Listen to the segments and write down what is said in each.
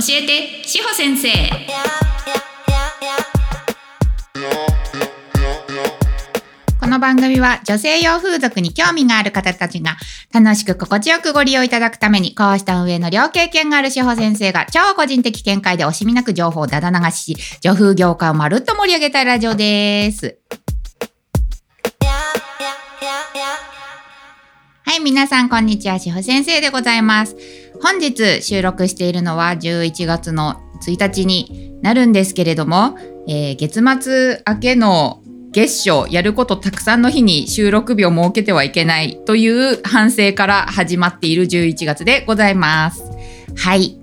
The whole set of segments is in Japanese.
教えて志保先生この番組は女性用風俗に興味がある方たちが楽しく心地よくご利用いただくためにこうした運営の両経験がある志保先生が超個人的見解で惜しみなく情報をだだ流しし女風業界をまるっと盛り上げたいラジオです。はい、皆さん、こんにちは。しほ先生でございます。本日収録しているのは11月の1日になるんですけれども、えー月末明けの月初やることたくさんの日に収録日を設けてはいけないという反省から始まっている11月でございます。はい。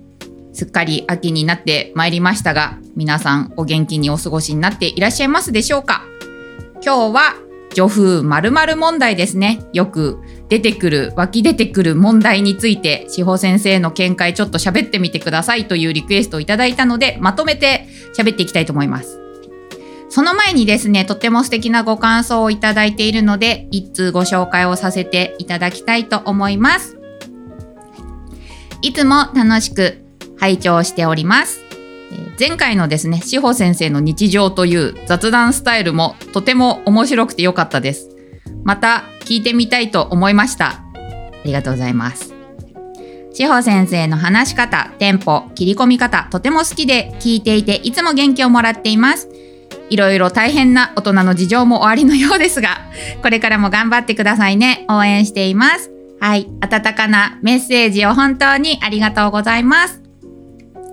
すっかり秋になってまいりましたが、皆さんお元気にお過ごしになっていらっしゃいますでしょうか？今日は女風〇〇問題ですね。よく出てくる、湧き出てくる問題について、志保先生の見解ちょっと喋ってみてくださいというリクエストをいただいたので、まとめて喋っていきたいと思います。その前にですね、とても素敵なご感想をいただいているので、一通ご紹介をさせていただきたいと思います。いつも楽しく拝聴しております。前回のですね、志保先生の日常という雑談スタイルもとても面白くて良かったです。また聞いてみたいと思いました。ありがとうございます。志保先生の話し方、テンポ、切り込み方、とても好きで聞いていていつも元気をもらっています。いろいろ大変な大人の事情もおありのようですが、これからも頑張ってくださいね。応援しています。はい。温かなメッセージを本当にありがとうございます。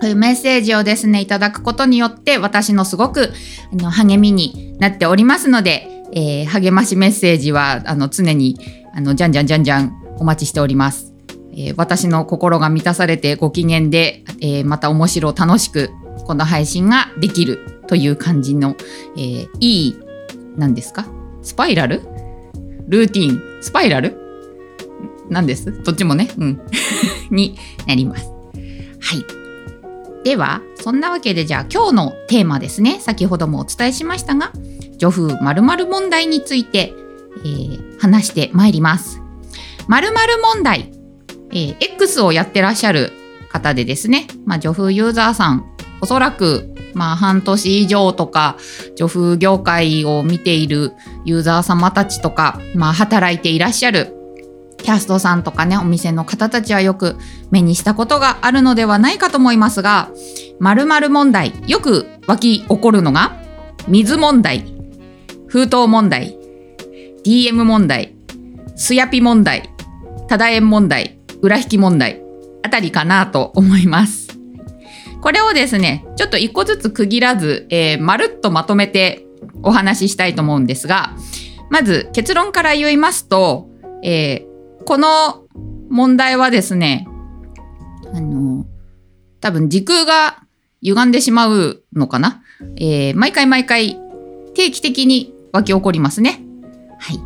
こういうメッセージをですね、いただくことによって、私のすごくあの励みになっておりますので、えー励ましメッセージは、あの、常に、あの、じゃんじゃんじゃんじゃんお待ちしております。えー私の心が満たされてご機嫌で、えーまた面白楽しく、この配信ができるという感じの、えーいい、何ですか？スパイラル？ルーティン？スパイラル？何です？どっちもね。うん。になります。はい。では、そんなわけでじゃあ今日のテーマですね。先ほどもお伝えしましたが、女風〇〇問題について、えー話してまいります。〇〇問題、えー X をやってらっしゃる方でですね、まあ、女風ユーザーさん、おそらく、まあ、半年以上とか、女風業界を見ているユーザー様たちとか、まあ、働いていらっしゃるキャストさんとかね、お店の方たちはよく目にしたことがあるのではないかと思いますが、〇〇問題、よく湧き起こるのが、水問題、封筒問題、DM 問題、すやぴ問題、ただ円問題、裏引き問題、あたりかなと思います。これをですね、ちょっと一個ずつ区切らず、えーまるっとまとめてお話ししたいと思うんですが、まず結論から言いますと、えーこの問題はですね、あの、多分時空が歪んでしまうのかな？えー毎回毎回定期的に湧き起こりますね。はい。っ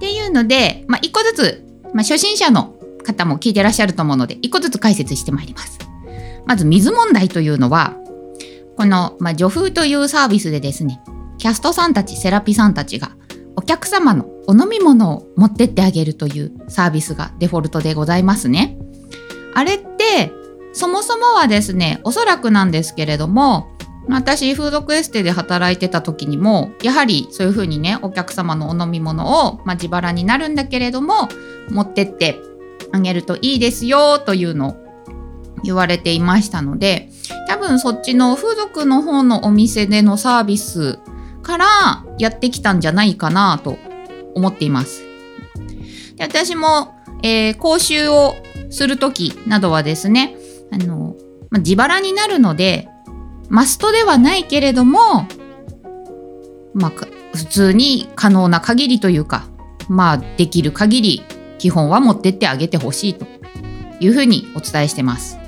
ていうので、まあ、一個ずつ、まあ、初心者の方も聞いてらっしゃると思うので、一個ずつ解説してまいります。まず、水問題というのは、この、まあ、女風というサービスでですね、キャストさんたち、セラピさんたちが、お客様のお飲み物を持ってってあげるというサービスがデフォルトでございますね。あれって、そもそもはですね、おそらくなんですけれども、私、フードクエステで働いてた時にも、やはりそういうふうにね、お客様のお飲み物を、まあ、自腹になるんだけれども、持ってってあげるといいですよというのを言われていましたので、多分そっちの風俗の方のお店でのサービスからやってきたんじゃないかなと思っています。で私も、えー講習をする時などはですね、あの、まあ、自腹になるので、マストではないけれども、まあ、普通に可能な限りというか、まあ、できる限り基本は持ってってあげてほしいというふうにお伝えしてます。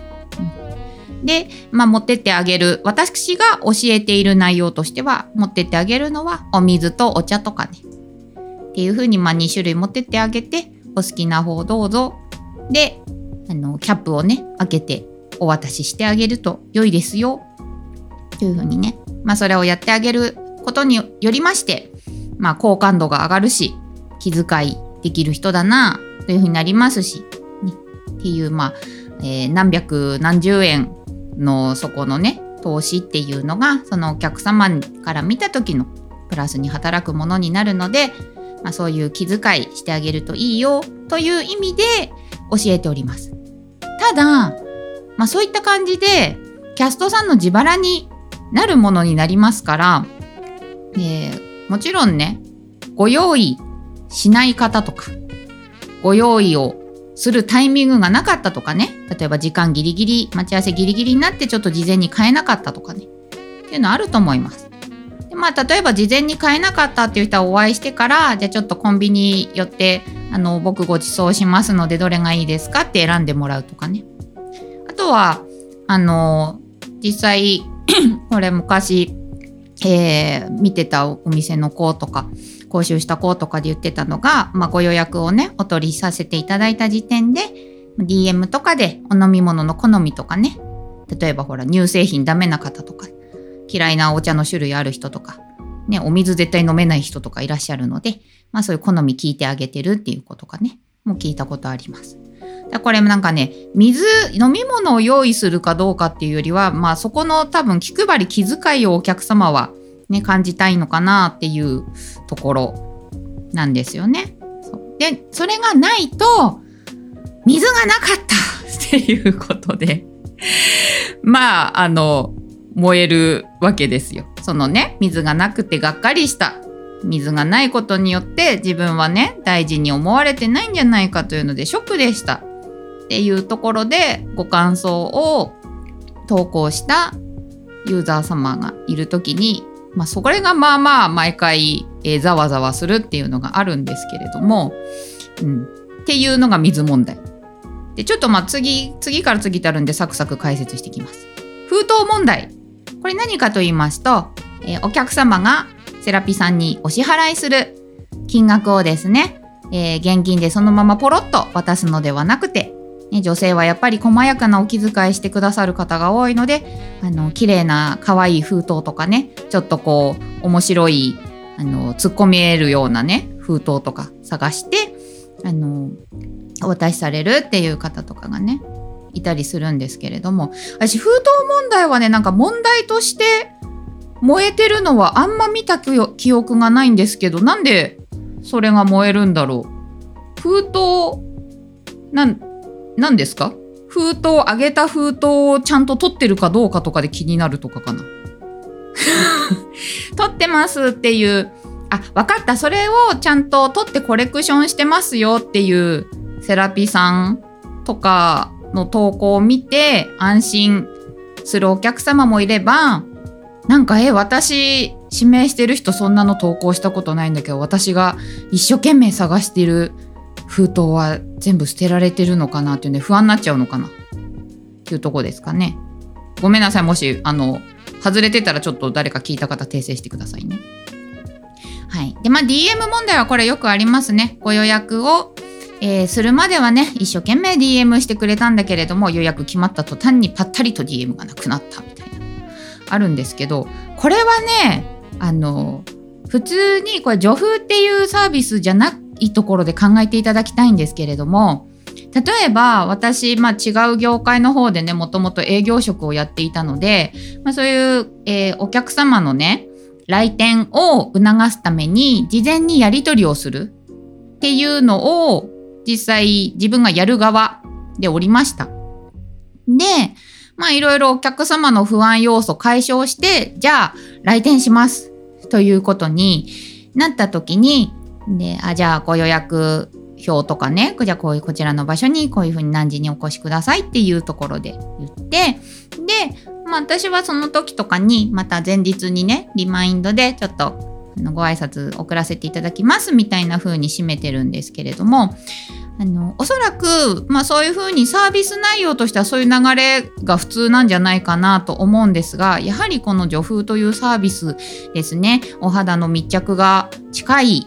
で、まあ、持ってってあげる、私が教えている内容としては、持ってってあげるのはお水とお茶とかね。っていうふうに、まあ、2種類持ってってあげて、お好きな方どうぞ。で、あの、キャップをね、開けてお渡ししてあげると良いですよ。というふうにね、まあ、それをやってあげることによりまして、まあ、好感度が上がるし、気遣いできる人だな、というふうになりますし、ね、っていう、まあ、えー何百何十円のそこのね投資っていうのがそのお客様から見た時のプラスに働くものになるので、まあ、そういう気遣いしてあげるといいよという意味で教えております。ただ、まあ、そういった感じでキャストさんの自腹になるものになりますから、えー、もちろんねご用意しない方とかご用意をするタイミングがなかったとかね例えば時間ギリギリ待ち合わせギリギリになってちょっと事前に買えなかったとかねっていうのあると思います。でまあ例えば事前に買えなかったっていう人はお会いしてからじゃあちょっとコンビニ寄ってあの僕ご馳走しますのでどれがいいですかって選んでもらうとかね。あとはあの実際 これ昔えー、見てたお店の子とか講習した子とかで言ってたのが、まあ、ご予約をねお取りさせていただいた時点で DM とかでお飲み物の好みとかね例えばほら乳製品ダメな方とか嫌いなお茶の種類ある人とか、ね、お水絶対飲めない人とかいらっしゃるので、まあ、そういう好み聞いてあげてるっていうことかねもう聞いたことあります。これなんかね水飲み物を用意するかどうかっていうよりはまあそこの多分気配り気遣いをお客様はね感じたいのかなっていうところなんですよね。でそれがないと水がなかった っていうことでまああの燃えるわけですよ。そのね水がなくてがっかりした水がないことによって自分はね大事に思われてないんじゃないかというのでショックでしたっていうところでご感想を投稿したユーザー様がいる時に、まあ、それがまあまあ毎回、えー、ざわざわするっていうのがあるんですけれども、うん、っていうのが水問題。でちょっとまあ次次から次とあるんでサクサク解説していきます。封筒問題これ何かと言いますと、えー、お客様がセラピさんにお支払いする金額をですね、えー、現金でそのままポロッと渡すのではなくて、ね、女性はやっぱり細やかなお気遣いしてくださる方が多いのであの綺麗な可愛い封筒とかねちょっとこう面白いあの突っ込みえるようなね封筒とか探してあのお渡しされるっていう方とかがねいたりするんですけれども私封筒問題はねなんか問題として燃えてるのはあんま見た記憶がないんですけどなんでそれが燃えるんだろう。封筒なん何ですか？封筒あげた封筒をちゃんと取ってるかどうかとかで気になるとかかな。取ってますっていう。あ分かった。それをちゃんと取ってコレクションしてますよっていうセラピーさんとかの投稿を見て安心するお客様もいればなんかえ私指名してる人そんなの投稿したことないんだけど私が一生懸命探してる封筒は全部捨てられてるのかなっていうね不安になっちゃうのかな。っていうとこですかね。ごめんなさいもしあの外れてたらちょっと誰か聞いた方訂正してくださいね。はい。でまあ DM 問題はこれよくありますね。ご予約をえー、するまではね一生懸命 DM してくれたんだけれども予約決まった途端にぱったりと DM がなくなったみたいなあるんですけどこれはねあの普通にこれ助風っていうサービスじゃないいところで考えていただきたいんですけれども例えば私、まあ、違う業界の方でねもともと営業職をやっていたので、まあ、そういう、えー、お客様のね来店を促すために事前にやり取りをするっていうのを実際自分がやる側でおりました。で、まあいろいろお客様の不安要素解消して、じゃあ来店しますということになった時に、で、あ、じゃあご予約表とかね、じゃあこういうこちらの場所にこういうふうに何時にお越しくださいっていうところで言って、で、まあ私はその時とかにまた前日にね、リマインドでちょっとのご挨拶送らせていただきますみたいな風に締めてるんですけれども、あのおそらく、まあ、そういうふうにサービス内容としてはそういう流れが普通なんじゃないかなと思うんですがやはりこの女風というサービスですねお肌の密着が近い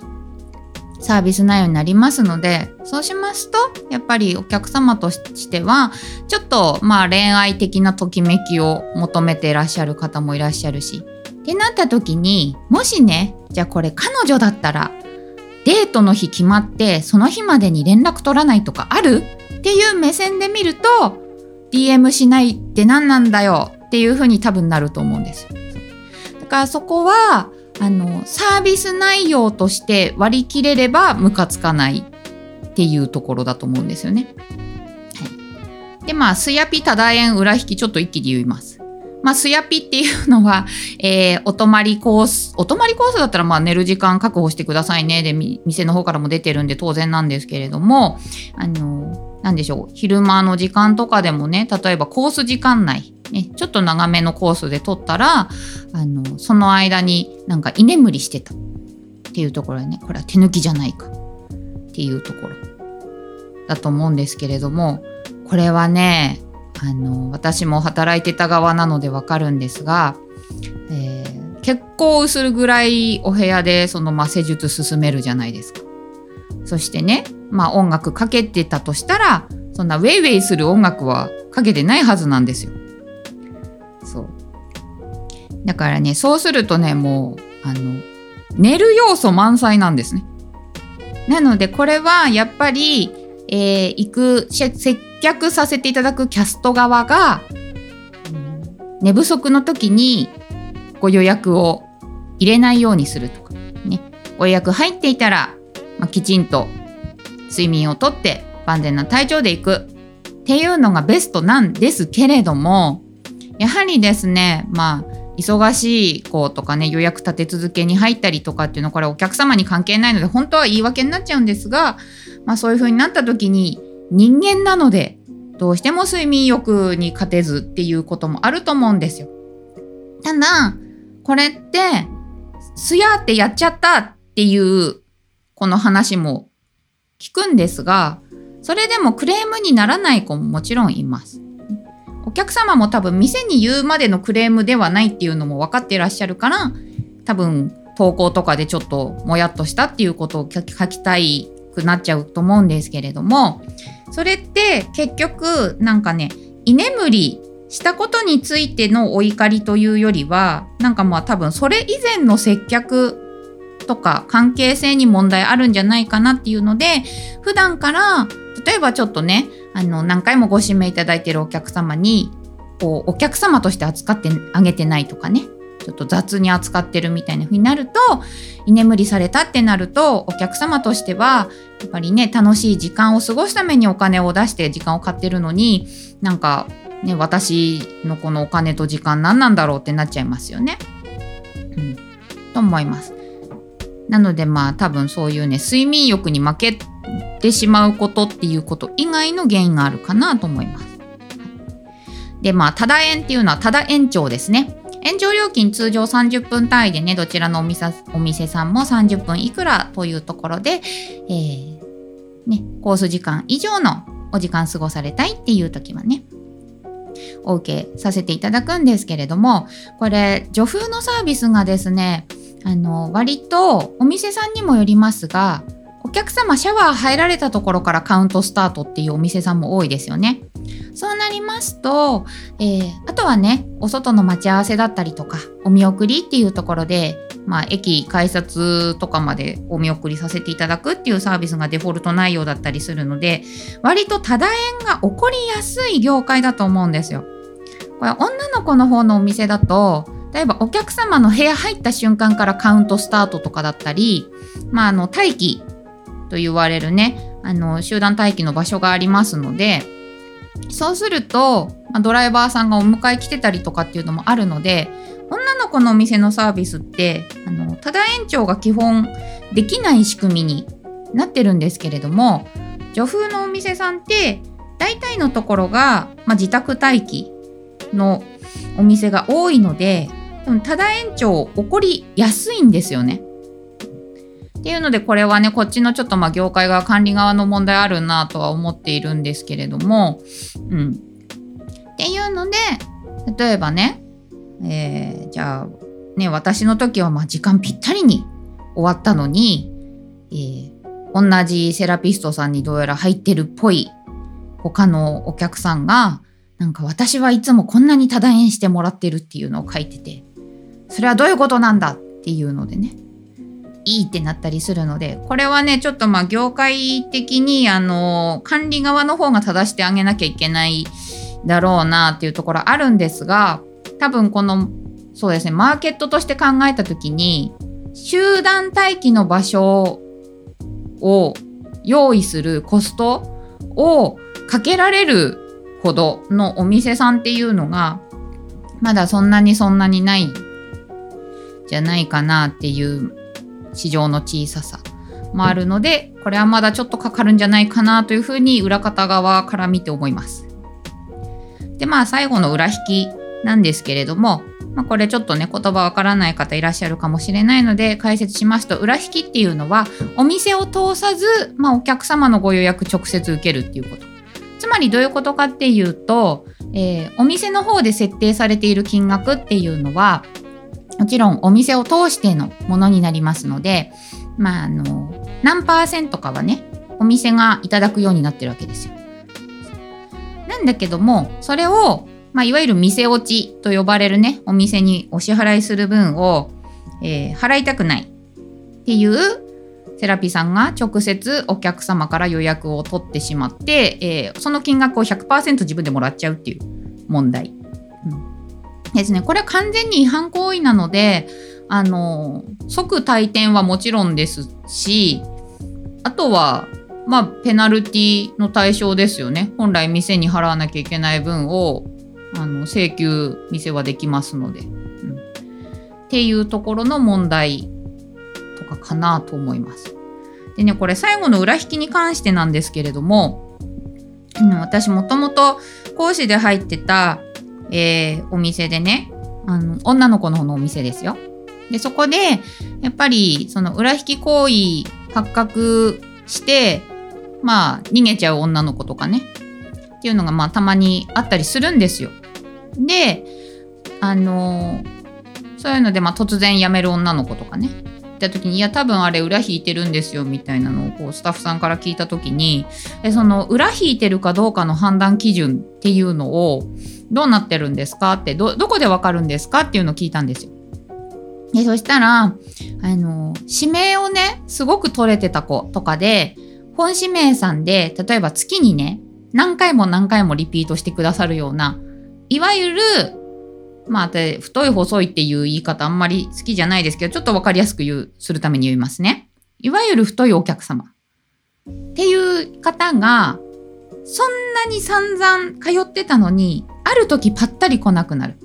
サービス内容になりますのでそうしますとやっぱりお客様としてはちょっとまあ恋愛的なときめきを求めていらっしゃる方もいらっしゃるしってなった時にもしねじゃあこれ彼女だったらデートの日決まってその日までに連絡取らないとかある？っていう目線で見ると DM しないって何なんだよ？っていうふうに多分なると思うんです。だからそこはあのサービス内容として割り切れればムカつかないっていうところだと思うんですよね。はい、でまあスヤピタダ円裏引きちょっと一気に言います。まあ、スヤピっていうのは、えー、お泊まりコース、お泊まりコースだったら、まあ、寝る時間確保してくださいね。で、店の方からも出てるんで当然なんですけれども、あの、なんでしょう、昼間の時間とかでもね、例えばコース時間内、ね、ちょっと長めのコースで撮ったら、あの、その間になんか居眠りしてたっていうところでね、これは手抜きじゃないかっていうところだと思うんですけれども、これはね、あの私も働いてた側なのでわかるんですが、えー、結構するぐらいお部屋でその、まあ、施術進めるじゃないですか。そしてね、まあ、音楽かけてたとしたらそんなウェイウェイする音楽はかけてないはずなんですよ。そうだからねそうするとねもうあの寝る要素満載なんですね。なのでこれはやっぱり、えー、行く接客させていただくキャスト側が寝不足の時にご予約を入れないようにするとかねご予約入っていたら、まあ、きちんと睡眠をとって万全な体調で行くっていうのがベストなんですけれどもやはりですねまあ忙しい子とかね予約立て続けに入ったりとかっていうのはこれお客様に関係ないので本当は言い訳になっちゃうんですが、まあ、そういう風になった時に人間なのでどうしても睡眠欲に勝てずっていうこともあると思うんですよ。ただこれってすやってやっちゃったっていうこの話も聞くんですがそれでもクレームにならない子ももちろんいます。お客様も多分店に言うまでのクレームではないっていうのも分かってらっしゃるから多分投稿とかでちょっともやっとしたっていうことを書きたいくなっちゃうと思うんですけれどもそれって結局なんかね居眠りしたことについてのお怒りというよりはなんかまあ多分それ以前の接客とか関係性に問題あるんじゃないかなっていうので普段から例えばちょっとねあの何回もご指名いただいてるお客様にこうお客様として扱ってあげてないとかねちょっと雑に扱ってるみたいな風になると居眠りされたってなるとお客様としてはやっぱりね楽しい時間を過ごすためにお金を出して時間を買ってるのになんかね私のこのお金と時間何なんだろうってなっちゃいますよね。うん、と思います。なのでまあ多分そういうね睡眠欲に負けてしまうことっていうこと以外の原因があるかなと思います。でまあただ延っていうのはただ延長ですね。延長料金通常30分単位でね、どちらのお店お店さんも30分いくらというところで、えー、ね、コース時間以上のお時間過ごされたいっていう時はね、お受けさせていただくんですけれども、これ、女風のサービスがですね、あの、割とお店さんにもよりますが、お客様シャワー入られたところからカウントスタートっていうお店さんも多いですよね。そうなりますと、えー、あとはね、お外の待ち合わせだったりとか、お見送りっていうところで、まあ、駅改札とかまでお見送りさせていただくっていうサービスがデフォルト内容だったりするので、割と多大円が起こりやすい業界だと思うんですよ。これ女の子の方のお店だと、例えばお客様の部屋入った瞬間からカウントスタートとかだったり、まあ、あの待機と言われるねあの集団待機の場所がありますのでそうすると、ドライバーさんがお迎え来てたりとかっていうのもあるので女の子のお店のサービスってあのただ延長が基本できない仕組みになってるんですけれども女風のお店さんって大体のところが、まあ、自宅待機のお店が多いのでただ延長起こりやすいんですよね。っていうのでこれはねこっちのちょっとまあ業界側管理側の問題あるなとは思っているんですけれどもうんっていうので例えばね、えー、じゃあね私の時はまあ時間ぴったりに終わったのに、えー、同じセラピストさんにどうやら入ってるっぽい他のお客さんがなんか私はいつもこんなに多大円してもらってるっていうのを書いててそれはどういうことなんだっていうのでね。いいってなったりするのでこれはねちょっとまあ業界的にあの管理側の方が正してあげなきゃいけないだろうなっていうところあるんですが多分このそうですねマーケットとして考えた時に集団待機の場所を用意するコストをかけられるほどのお店さんっていうのがまだそんなにそんなにないじゃないかなっていう市場の小ささもあるのでこれはまだちょっとかかるんじゃないかなというふうに裏方側から見て思います。でまあ最後の裏引きなんですけれども、まあ、これちょっとね言葉わからない方いらっしゃるかもしれないので解説しますと裏引きっていうのはお店を通さず、まあ、お客様のご予約直接受けるっていうこと。つまりどういうことかっていうと、えー、お店の方で設定されている金額っていうのはもちろんお店を通してのものになりますので、まあ、あの何パーセントかはねお店がいただくようになってるわけですよ。なんだけどもそれを、まあ、いわゆる店落ちと呼ばれるねお店にお支払いする分を、えー、払いたくないっていうセラピーさんが直接お客様から予約を取ってしまって、えー、その金額を100%自分でもらっちゃうっていう問題。ですね、これは完全に違反行為なので、あの、即退店はもちろんですし、あとは、まあ、ペナルティの対象ですよね。本来店に払わなきゃいけない分を、あの、請求店はできますので、うん。っていうところの問題とかかなと思います。でね、これ最後の裏引きに関してなんですけれども、私もともと講師で入ってたえー、お店でねあの女の子の方のお店ですよ。でそこでやっぱりその裏引き行為発覚してまあ逃げちゃう女の子とかねっていうのがまあたまにあったりするんですよ。であのそういうのでまあ突然辞める女の子とかねった時にいや多分あれ裏引いてるんですよみたいなのをこうスタッフさんから聞いた時にえその裏引いてるかどうかの判断基準っていうのをどうなってるんですか？ってどこでわかるんですか？っていうのを聞いたんですよ。でそしたらあの指名をねすごく取れてた子とかで本指名さんで例えば月にね何回も何回もリピートしてくださるようないわゆるまあ、太い細いっていう言い方あんまり好きじゃないですけど、ちょっとわかりやすく言う、するために言いますね。いわゆる太いお客様っていう方が、そんなに散々通ってたのに、ある時ぱったり来なくなる。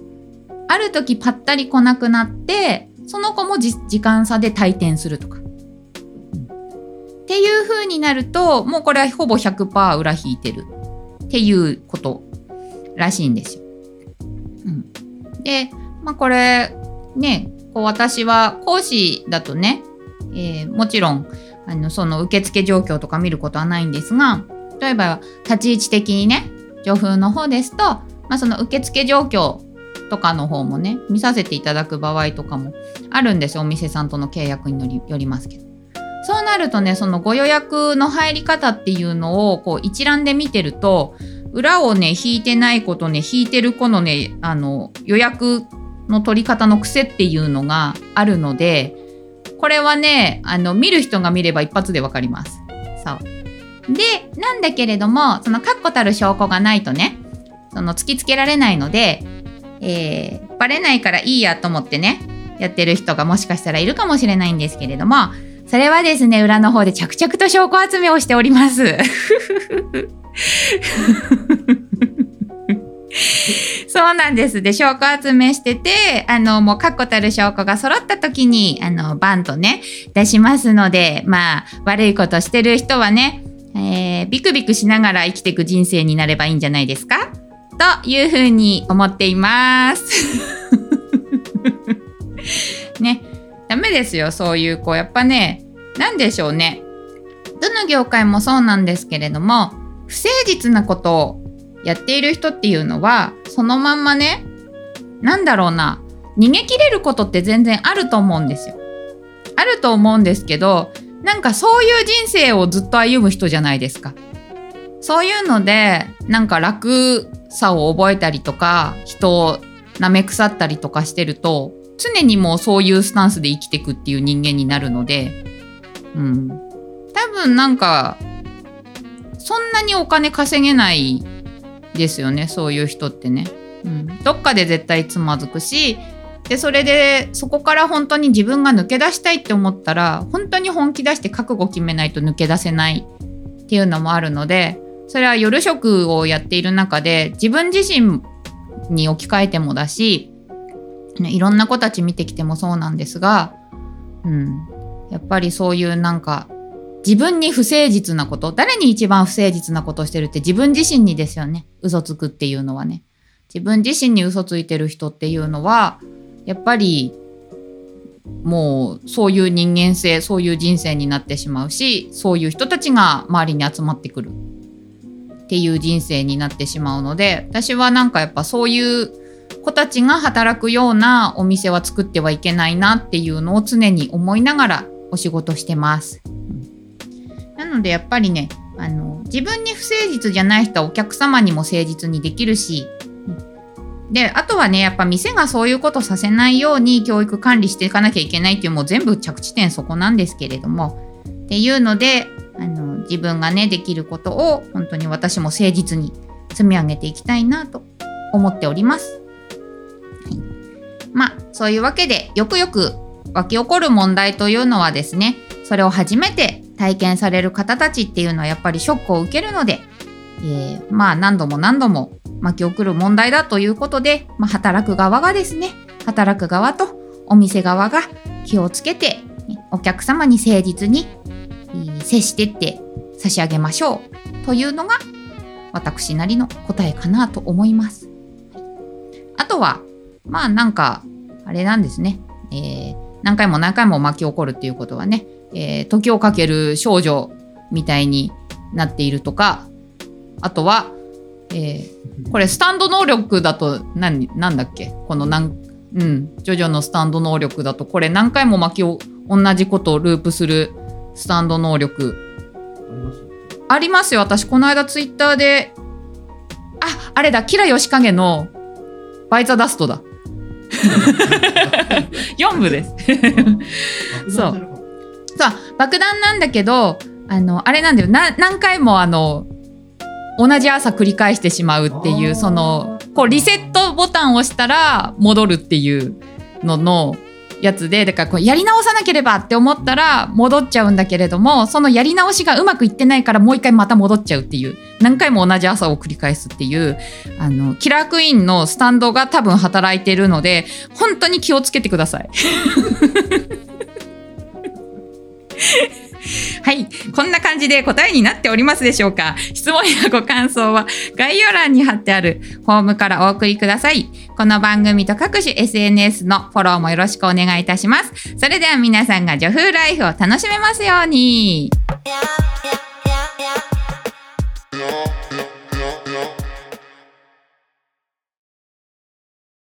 ある時ぱったり来なくなって、その子も時間差で退店するとか。っていう風になると、もうこれはほぼ100%裏引いてるっていうことらしいんですよ。うんで、まあ、これねこう私は講師だとね、えー、もちろんあのその受付状況とか見ることはないんですが例えば立ち位置的にね女風の方ですと、まあ、その受付状況とかの方もね見させていただく場合とかもあるんですよお店さんとの契約によりますけど。そうなるとねそのご予約の入り方っていうのをこう一覧で見てると裏をね引いてない子とね引いてる子のねあの予約の取り方の癖っていうのがあるのでこれはねあの見る人が見れば一発でわかります。そうでなんだけれどもその確固たる証拠がないとねその突きつけられないので、えー、バレないからいいやと思ってねやってる人がもしかしたらいるかもしれないんですけれどもそれはですね裏の方で着々と証拠集めをしております。そうなんです。で、証拠集めしてて、あの、もう確固たる証拠が揃った時に、あの、バンとね、出しますので、まあ、悪いことしてる人はね、えー、ビクビクしながら生きていく人生になればいいんじゃないですか？というふうに思っています。ね、ダメですよ、そういう子。やっぱね、何でしょうね。どの業界もそうなんですけれども、不誠実なことをやっている人っていうのはそのまんまねなんだろうな逃げ切れることって全然あると思うんですよ。あると思うんですけどなんかそういう人生をずっと歩む人じゃないですか。そういうのでなんか楽さを覚えたりとか人を舐め腐ったりとかしてると常にもうそういうスタンスで生きてくっていう人間になるのでうん多分なんかそんなにお金稼げないですよね。そういう人ってね、うん、どっかで絶対つまずくしでそれでそこから本当に自分が抜け出したいって思ったら本当に本気出して覚悟決めないと抜け出せないっていうのもあるのでそれは夜食をやっている中で自分自身に置き換えてもだしいろんな子たち見てきてもそうなんですが、うん、やっぱりそういうなんか自分に不誠実なこと誰に一番不誠実なことをしてるって自分自身にですよね。嘘つくっていうのはね。自分自身に嘘ついてる人っていうのはやっぱりもうそういう人間性そういう人生になってしまうしそういう人たちが周りに集まってくる。っていう人生になってしまうので私はなんかやっぱそういう子たちが働くようなお店は作ってはいけないなっていうのを常に思いながらお仕事してます。なのでやっぱりねあの自分に不誠実じゃない人はお客様にも誠実にできるしであとはねやっぱ店がそういうことさせないように教育管理していかなきゃいけないっていうもう全部着地点そこなんですけれどもっていうのであの自分がねできることを本当に私も誠実に積み上げていきたいなと思っております。はい、まあそういうわけでよくよく湧き起こる問題というのはですねそれを初めて体験される方たちっていうのはやっぱりショックを受けるので、えー、まあ何度も何度も巻き送る問題だということで、まあ、働く側がですね働く側とお店側が気をつけてお客様に誠実に接してって差し上げましょうというのが私なりの答えかなと思います。あとはまあなんかあれなんですね、えー、何回も何回も巻き起こるっていうことはね、えー、時をかける少女みたいになっているとかあとはえー、これスタンド能力だと何なんだっけ？このなんうんジョジョのスタンド能力だとこれ何回も巻きを同じことをループするスタンド能力。ありますよ。私この間ツイッターでああれだキラヨシカゲのバイザダストだ。4部です。そう。そう。爆弾なんだけどあのあれなんだよ。何回もあの同じ朝繰り返してしまうっていうそのこうリセットボタンを押したら戻るっていうののやつでだからこうやり直さなければって思ったら戻っちゃうんだけれどもそのやり直しがうまくいってないからもう一回また戻っちゃうっていう何回も同じ朝を繰り返すっていうあのキラークイーンのスタンドが多分働いてるので本当に気をつけてください。はい。こんな感じで答えになっておりますでしょうか？質問やご感想は概要欄に貼ってあるフォームからお送りください。この番組と各種 SNS のフォローもよろしくお願いいたします。それでは皆さんがジ女風ライフを楽しめますように。